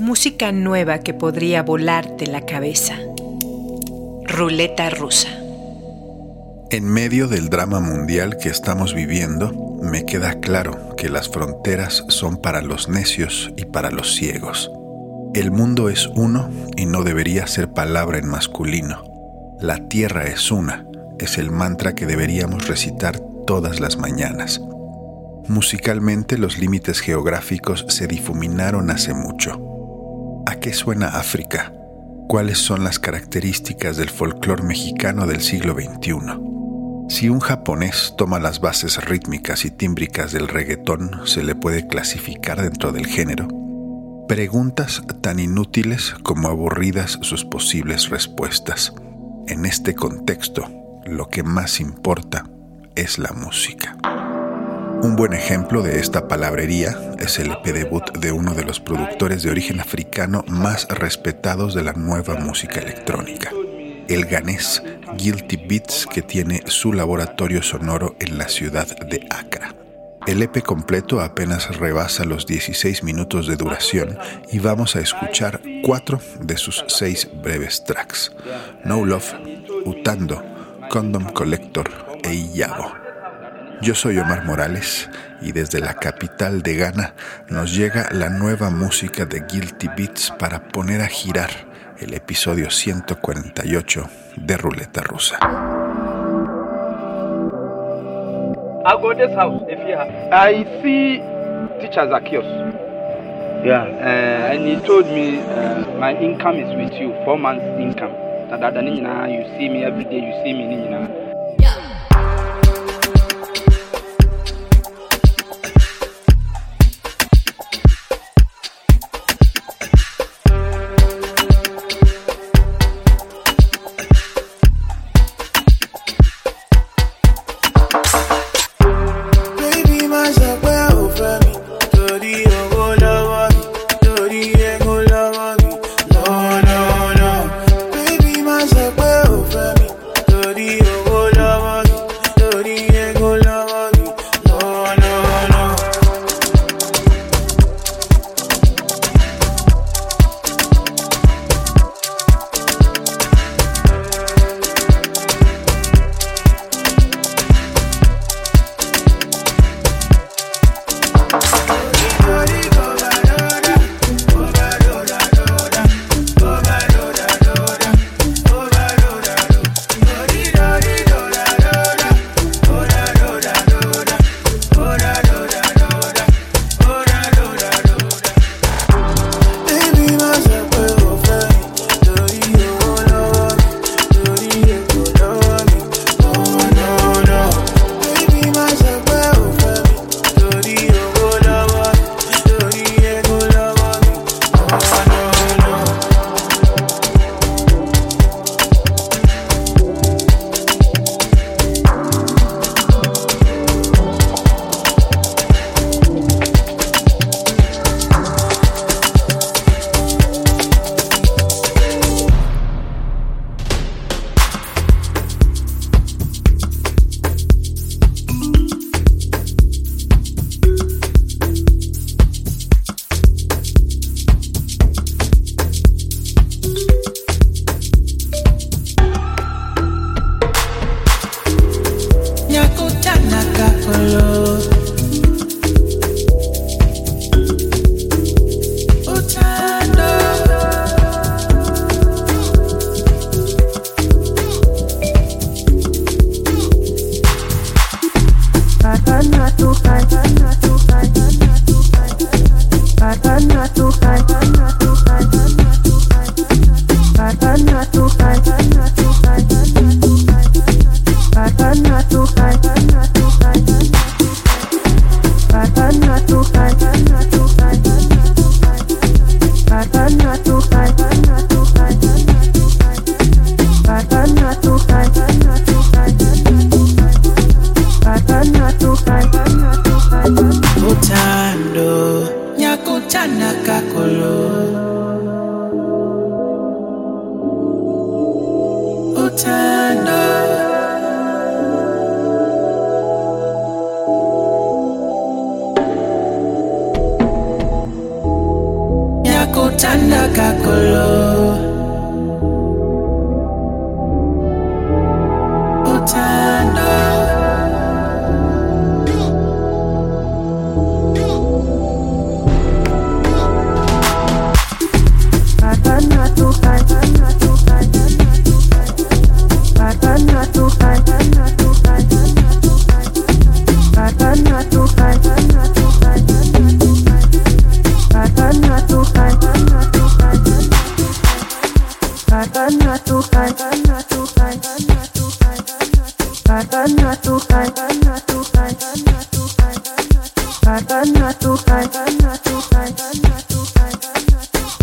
Música nueva que podría volarte la cabeza. Ruleta rusa. En medio del drama mundial que estamos viviendo, me queda claro que las fronteras son para los necios y para los ciegos. El mundo es uno y no debería ser palabra en masculino. La tierra es una, es el mantra que deberíamos recitar todas las mañanas. Musicalmente los límites geográficos se difuminaron hace mucho. ¿A qué suena África? ¿Cuáles son las características del folclore mexicano del siglo XXI? Si un japonés toma las bases rítmicas y tímbricas del reggaetón, ¿se le puede clasificar dentro del género? Preguntas tan inútiles como aburridas sus posibles respuestas. En este contexto, lo que más importa es la música. Un buen ejemplo de esta palabrería es el EP debut de uno de los productores de origen africano más respetados de la nueva música electrónica, el ganés Guilty Beats, que tiene su laboratorio sonoro en la ciudad de Accra. El EP completo apenas rebasa los 16 minutos de duración y vamos a escuchar cuatro de sus seis breves tracks: No Love, Utando, Condom Collector e Iyabo. Yo soy Omar Morales y desde la capital de Ghana nos llega la nueva música de Guilty Beats para poner a girar el episodio 148 de Ruleta Rusa. I'll go this house if you have. I see teacher Zacchaeus. Yeah, uh, and he told me uh, my income is with you, four months income. That you see me every day, you see me.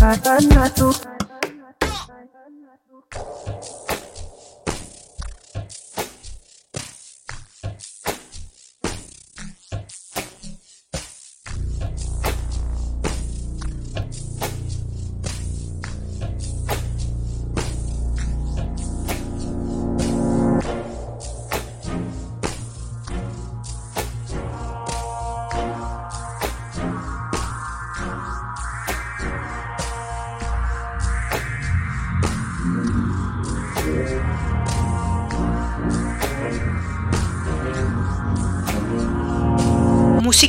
Música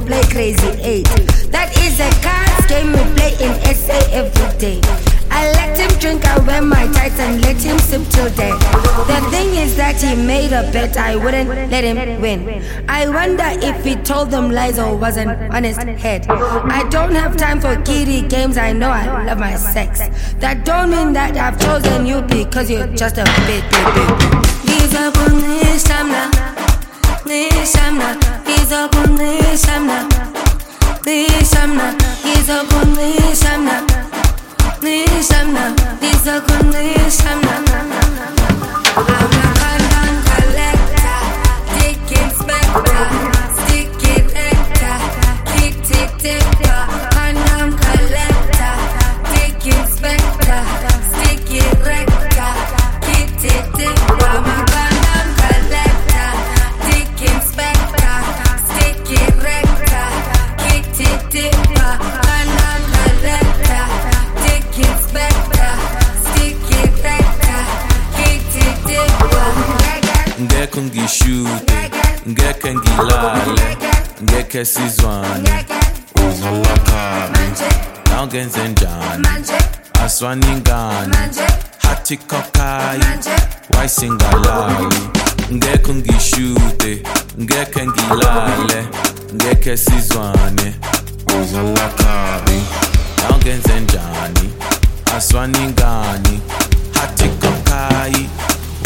play crazy eight. That is a card game we play in SA every day. I let him drink, I wear my tights and let him sip till day. The thing is that he made a bet, I wouldn't let him win. I wonder if he told them lies or was an honest head. I don't have time for kiddie games, I know I love my sex. That don't mean that I've chosen you because you're just a. Bit, bit. Give up on this time this time up I'm not. This, I'm not. He's I'm not. I'm not. I'm not. A collector, tick, tick. shute ngeke ngilale ngeke sizwane. Uzolakhabi nawungenze njani? Aswaningani hathi kokhayi wayisingalali ngeke ngishute ngeke ngilale ngeke sizwane. Uzolakhabi nawungenze njani? Aswaningani hathi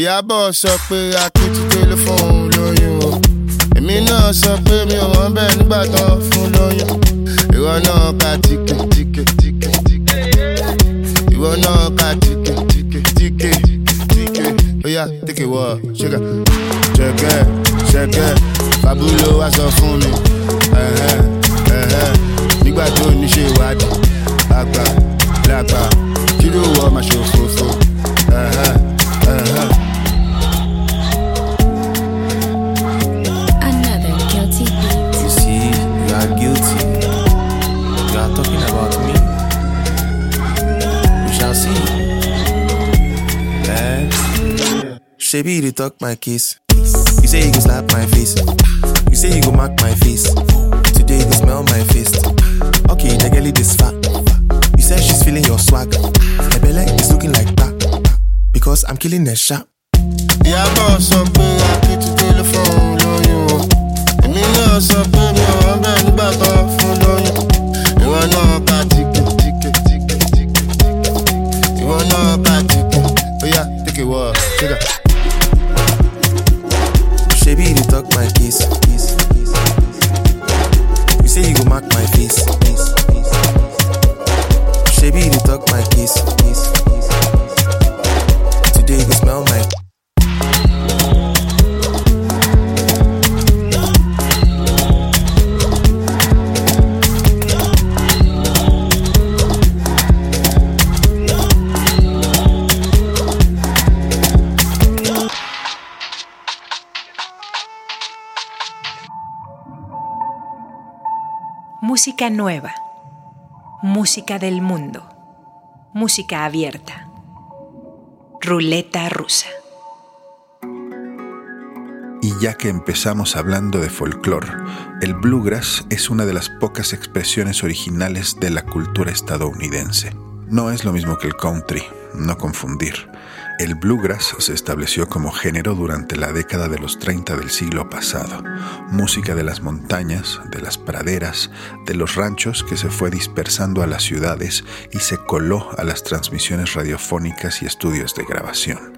ìyábọ̀ sọ pé akitide ló fún òun lóyún o èmi náà sọ pé mi ò wọ́n bẹ́ẹ̀ nígbà tán fún lóyún ìwọ náà ka tìkè tìkè tìkè tìkè ìwọ náà ka tìkè tìkè tìkè tìkè oya tìkè wọ ṣẹkẹ ṣẹkẹ ṣẹkẹ fabulo wá sọ fún mi ẹhẹ ẹhẹ nígbà tó ní ṣe ìwádìí lágbà lágbà kí ló wọ ọmọ ṣòfófó. ẹ̀hẹ́, ẹ̀hẹ́. Shebi, they talk my case. You say you go slap my face. You say you go mark my face. Today you smell my face. Okay, the girl is fat. You said she's feeling your swag. Her belly is looking like that. Because I'm killing her sharp. Yeah, boss, something I get to telephone, know you. And you know something, you're on the back of, know you. You are not particular. You are not particular. Oh yeah, take it, what? Take it. My case. You say you go mark my face. face, face. Shebi, you talk my case. Música nueva. Música del mundo. Música abierta. Ruleta rusa. Y ya que empezamos hablando de folclore, el bluegrass es una de las pocas expresiones originales de la cultura estadounidense. No es lo mismo que el country, no confundir. El bluegrass se estableció como género durante la década de los 30 del siglo pasado. Música de las montañas, de las praderas, de los ranchos que se fue dispersando a las ciudades y se coló a las transmisiones radiofónicas y estudios de grabación.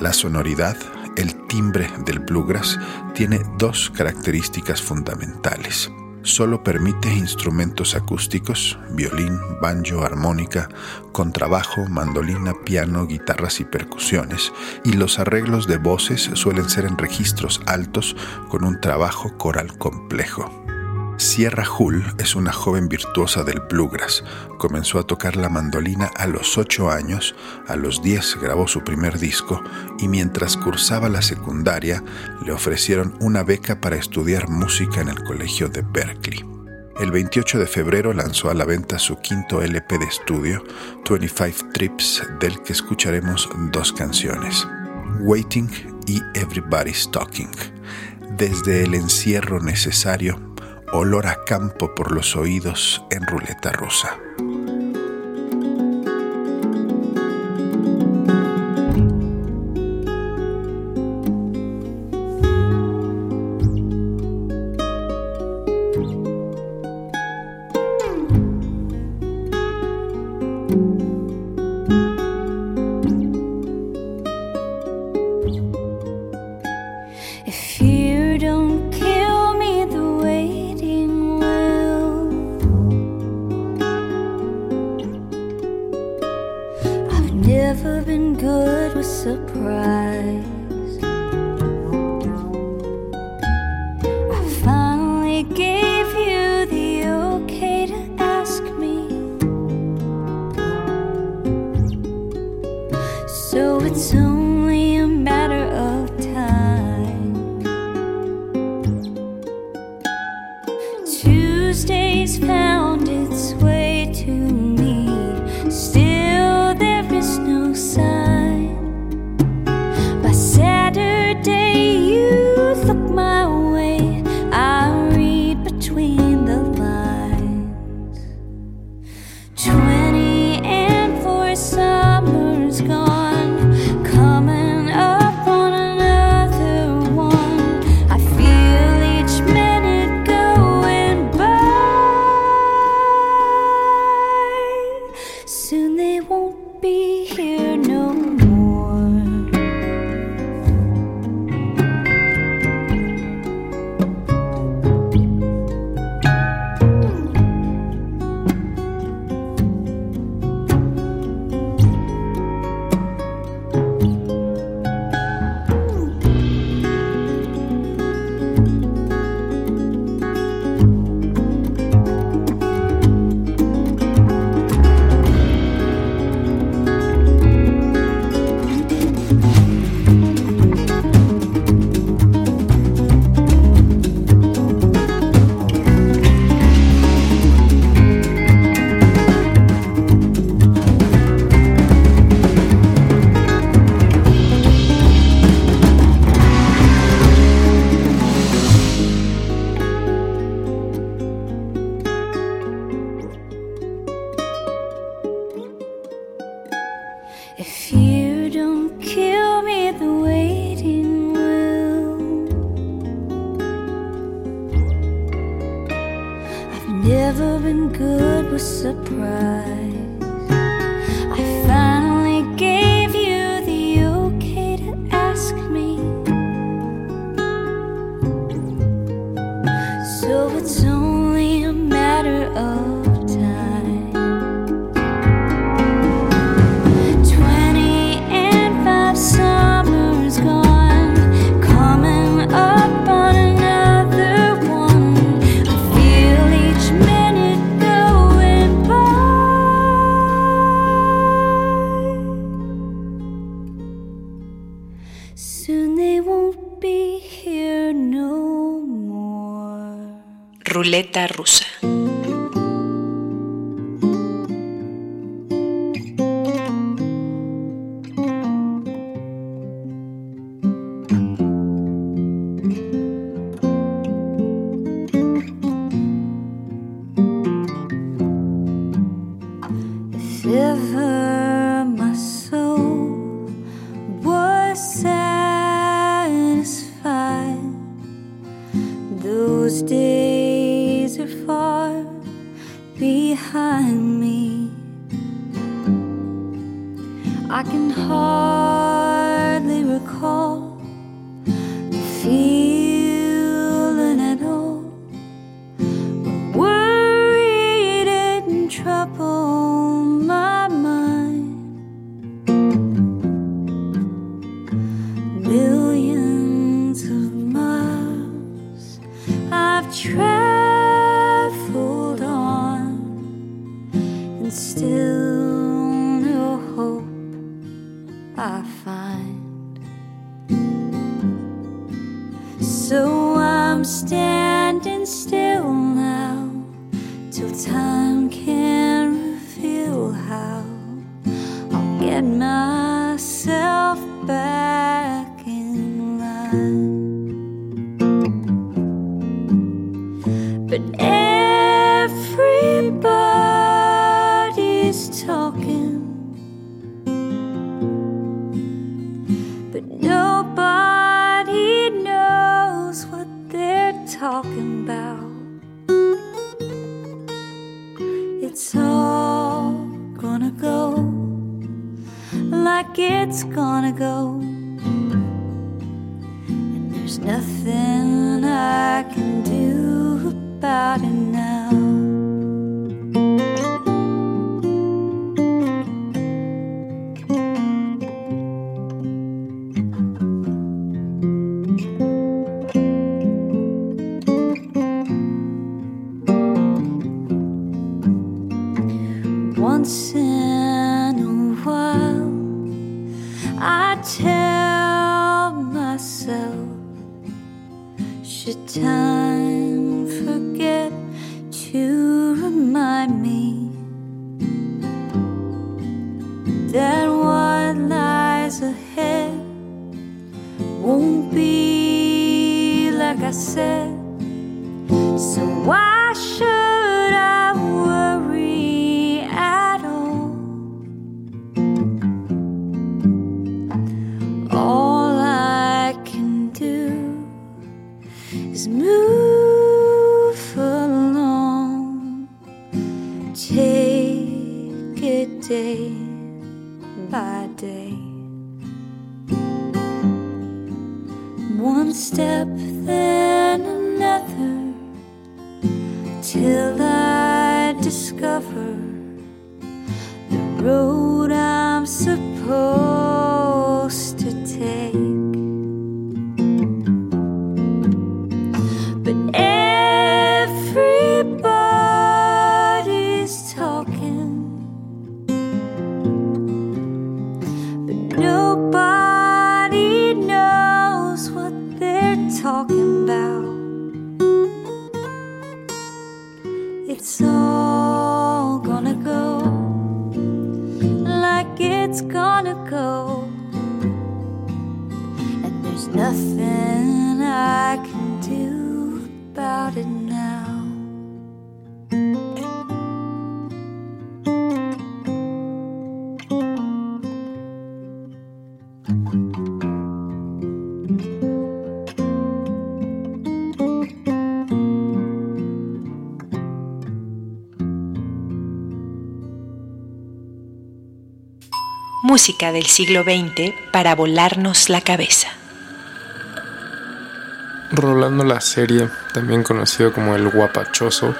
La sonoridad, el timbre del bluegrass, tiene dos características fundamentales. Solo permite instrumentos acústicos, violín, banjo, armónica, contrabajo, mandolina, piano, guitarras y percusiones, y los arreglos de voces suelen ser en registros altos con un trabajo coral complejo. Sierra Hull es una joven virtuosa del bluegrass. Comenzó a tocar la mandolina a los 8 años, a los 10 grabó su primer disco y mientras cursaba la secundaria le ofrecieron una beca para estudiar música en el colegio de Berkeley. El 28 de febrero lanzó a la venta su quinto LP de estudio, 25 Trips, del que escucharemos dos canciones, Waiting y Everybody's Talking. Desde el encierro necesario, olor a campo por los oídos en ruleta rusa. So it's only a matter of Once in a while, I tell myself, should time forget to remind me that what lies ahead won't be like I said. It's all gonna go like it's gonna go. Música del siglo XX para volarnos la cabeza. Rolando la serie, también conocido como el guapachoso,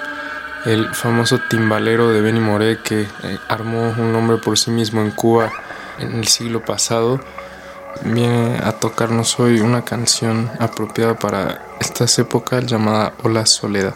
el famoso timbalero de Benny Moré que eh, armó un nombre por sí mismo en Cuba en el siglo pasado, viene a tocarnos hoy una canción apropiada para estas épocas llamada Hola Soledad.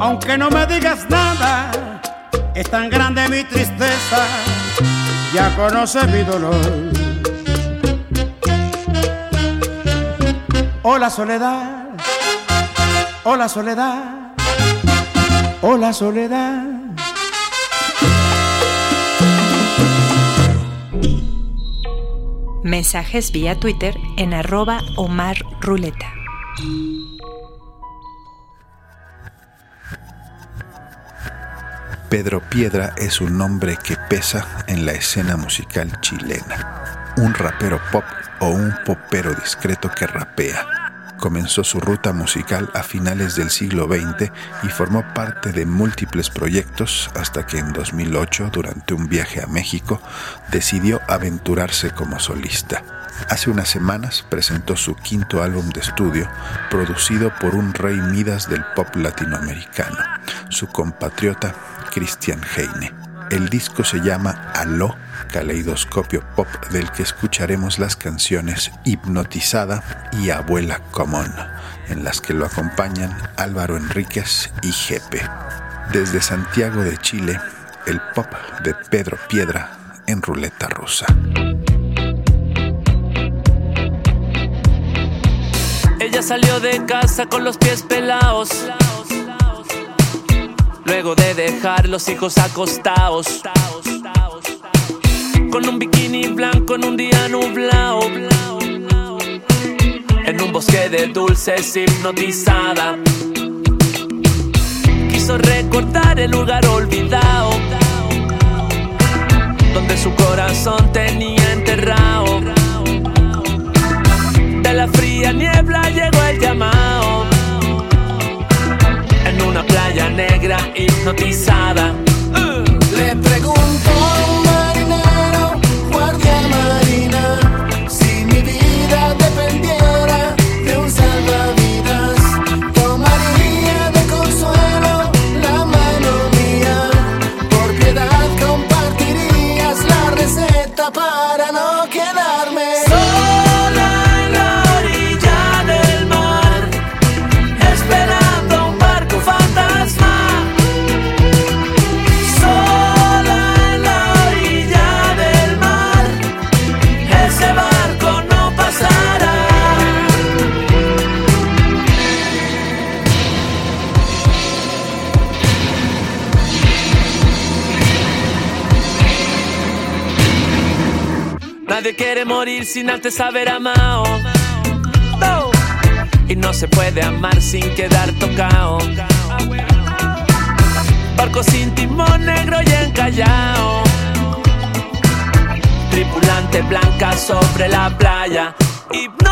aunque no me digas nada, es tan grande mi tristeza, ya conoces mi dolor. Hola soledad, hola soledad, hola soledad. Mensajes vía Twitter en arroba Omar Ruleta. Pedro Piedra es un nombre que pesa en la escena musical chilena. Un rapero pop o un popero discreto que rapea. Comenzó su ruta musical a finales del siglo XX y formó parte de múltiples proyectos hasta que en 2008, durante un viaje a México, decidió aventurarse como solista. Hace unas semanas presentó su quinto álbum de estudio, producido por un rey Midas del pop latinoamericano, su compatriota Christian Heine. El disco se llama Aló, caleidoscopio pop del que escucharemos las canciones Hipnotizada y Abuela Común, en las que lo acompañan Álvaro Enríquez y Jepe. Desde Santiago de Chile, el pop de Pedro Piedra en ruleta rusa. Ella salió de casa con los pies pelados luego de dejar los hijos acostados. Con un bikini blanco en un día nublado. En un bosque de dulces hipnotizada. Quiso recordar el lugar olvidado. Donde su corazón tenía enterrado. De la fría niebla llegó el llamado una playa negra hipnotizada. Sin antes haber amado. Y no se puede amar sin quedar tocado. Barco sin timón negro y encallado. Tripulante blanca sobre la playa. Hipnotizada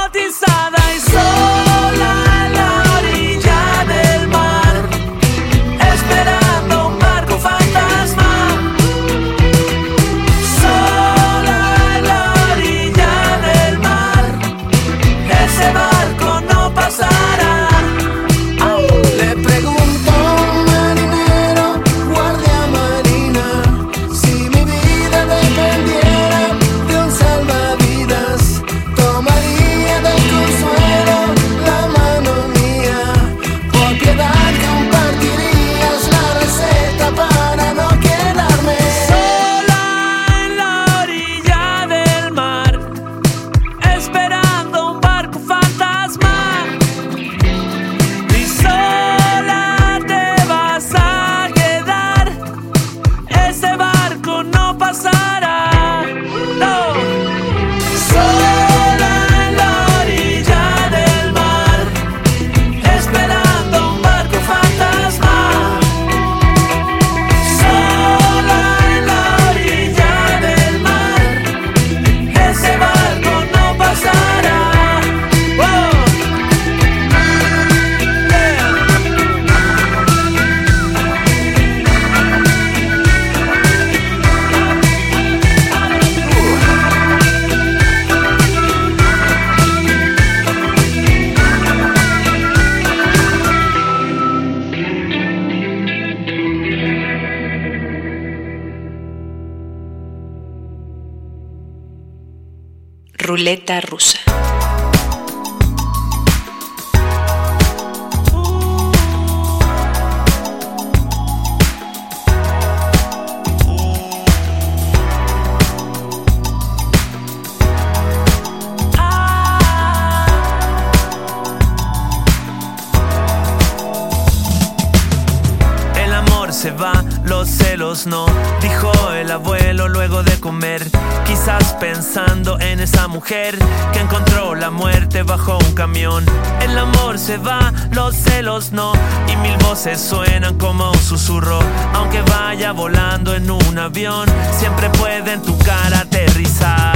se va, los celos no, dijo el abuelo luego de comer. Quizás pensando en esa mujer que encontró la muerte bajo un camión. El amor se va, los celos no, y mil voces suenan como un susurro. Aunque vaya volando en un avión, siempre puede en tu cara aterrizar.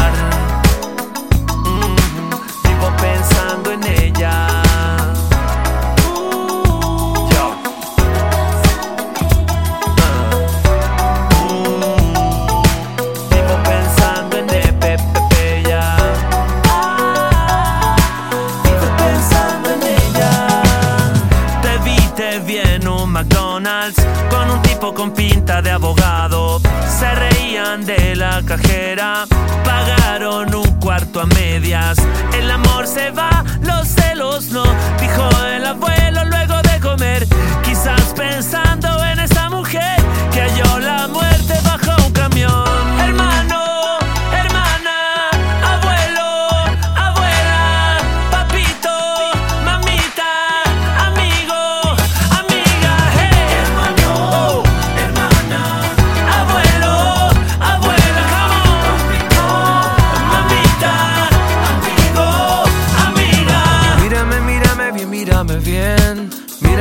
A medias. El amor se va,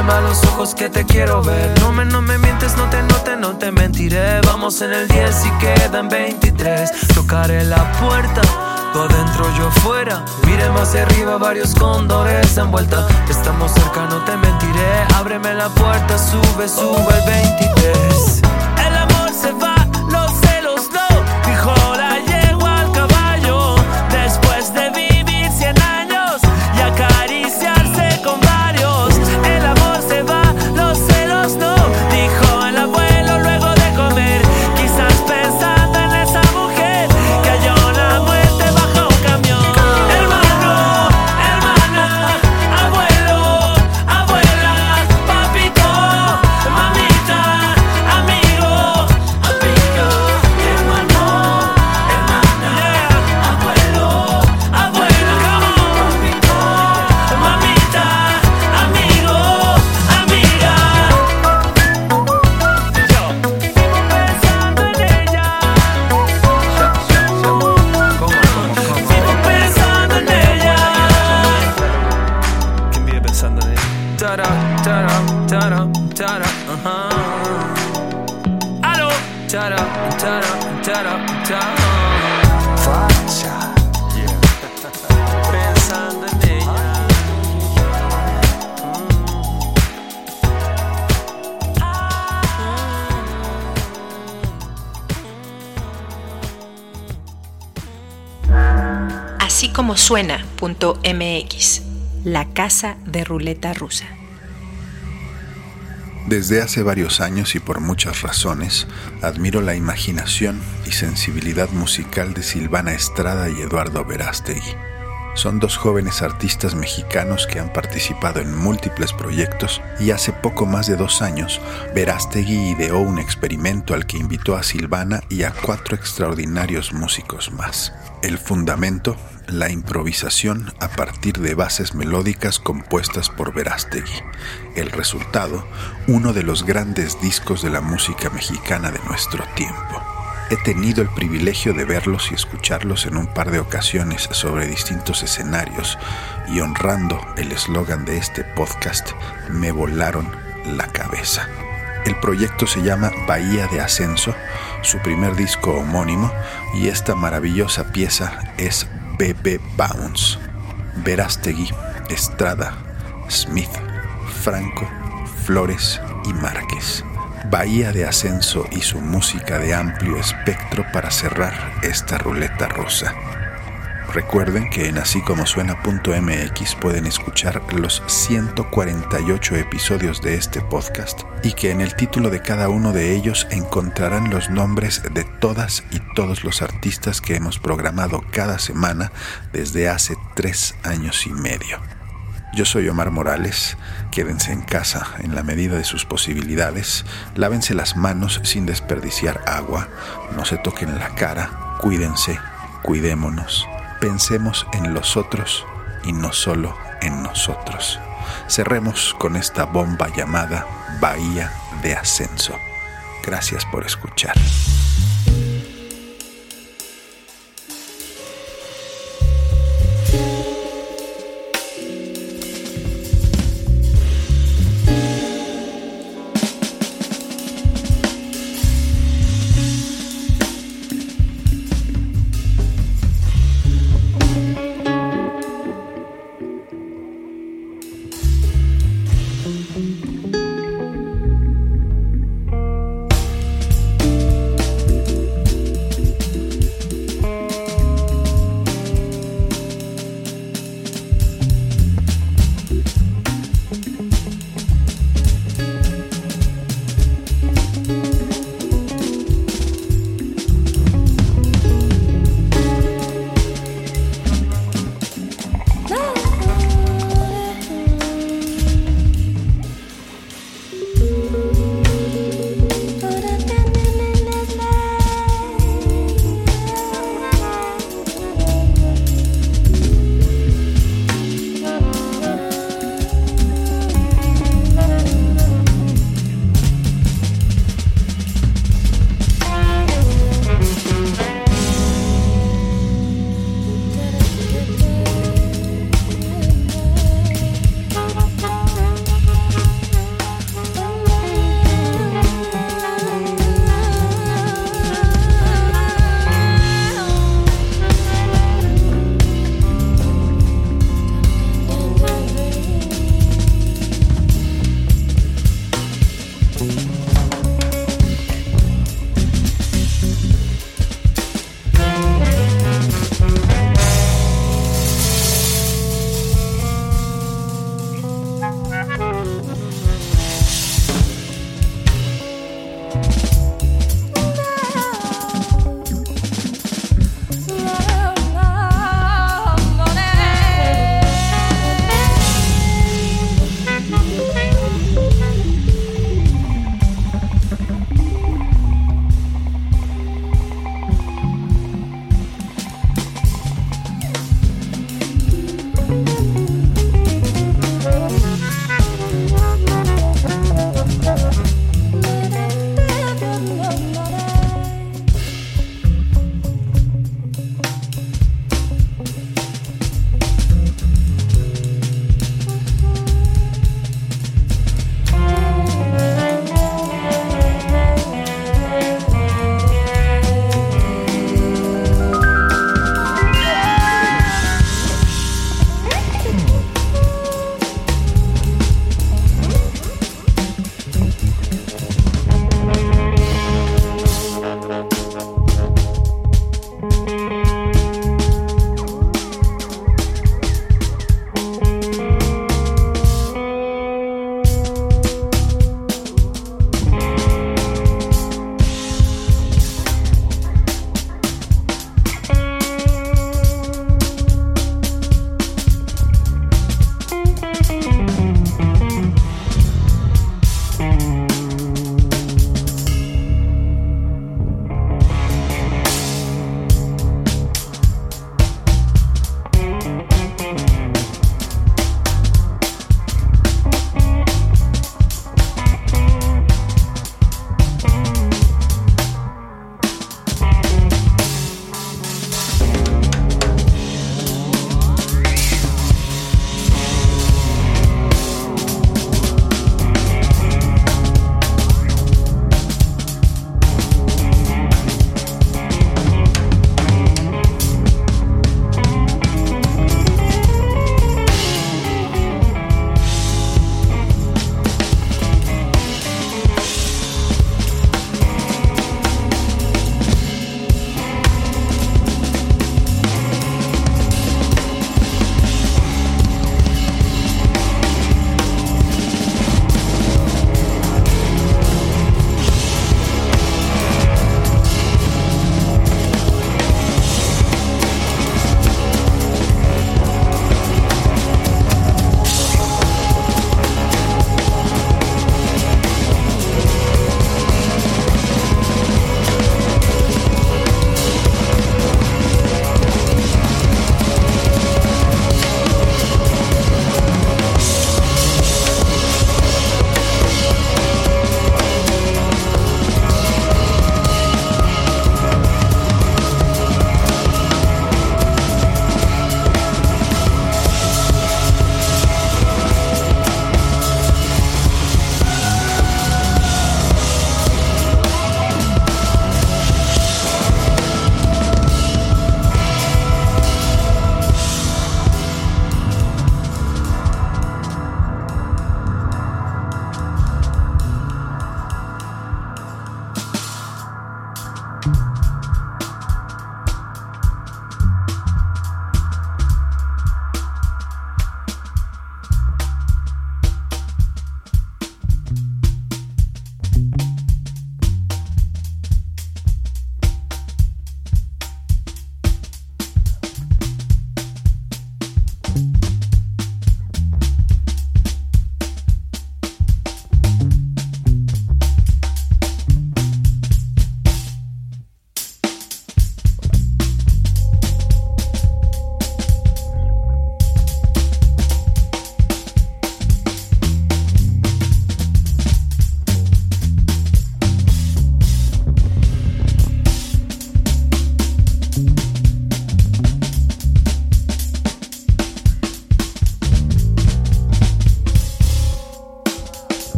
Mírame a los ojos que te quiero ver. No me, no me mientes, no te, no te, no te mentiré. Vamos en el 10 y quedan 23. Tocaré la puerta. Tú adentro, yo fuera. Míreme hacia arriba, varios cóndores en vuelta. Estamos cerca, no te mentiré. Ábreme la puerta, sube, sube el 23. Facha. Facha. Pensando en ella. Así como suena.mx, la casa de ruleta rusa. Desde hace varios años y por muchas razones, admiro la imaginación y sensibilidad musical de Silvana Estrada y Eduardo Verástegui. Son dos jóvenes artistas mexicanos que han participado en múltiples proyectos y hace poco más de dos años, Verástegui ideó un experimento al que invitó a Silvana y a cuatro extraordinarios músicos más. El fundamento, la improvisación a partir de bases melódicas compuestas por Verástegui. El resultado, uno de los grandes discos de la música mexicana de nuestro tiempo. He tenido el privilegio de verlos y escucharlos en un par de ocasiones sobre distintos escenarios y honrando el eslogan de este podcast, me volaron la cabeza. El proyecto se llama Bahía de Ascenso, su primer disco homónimo, y esta maravillosa pieza es Bebe Bounce. Verástegui, Estrada, Smith, Franco, Flores y Márquez. Bahía de Ascenso y su música de amplio espectro para cerrar esta ruleta rosa. Recuerden que en así como suena.mx pueden escuchar los 148 episodios de este podcast y que en el título de cada uno de ellos encontrarán los nombres de todas y todos los artistas que hemos programado cada semana desde hace tres años y medio. Yo soy Omar Morales, quédense en casa en la medida de sus posibilidades, lávense las manos sin desperdiciar agua, no se toquen la cara, cuídense, cuidémonos, pensemos en los otros y no solo en nosotros. Cerremos con esta bomba llamada Bahía de Ascenso. Gracias por escuchar.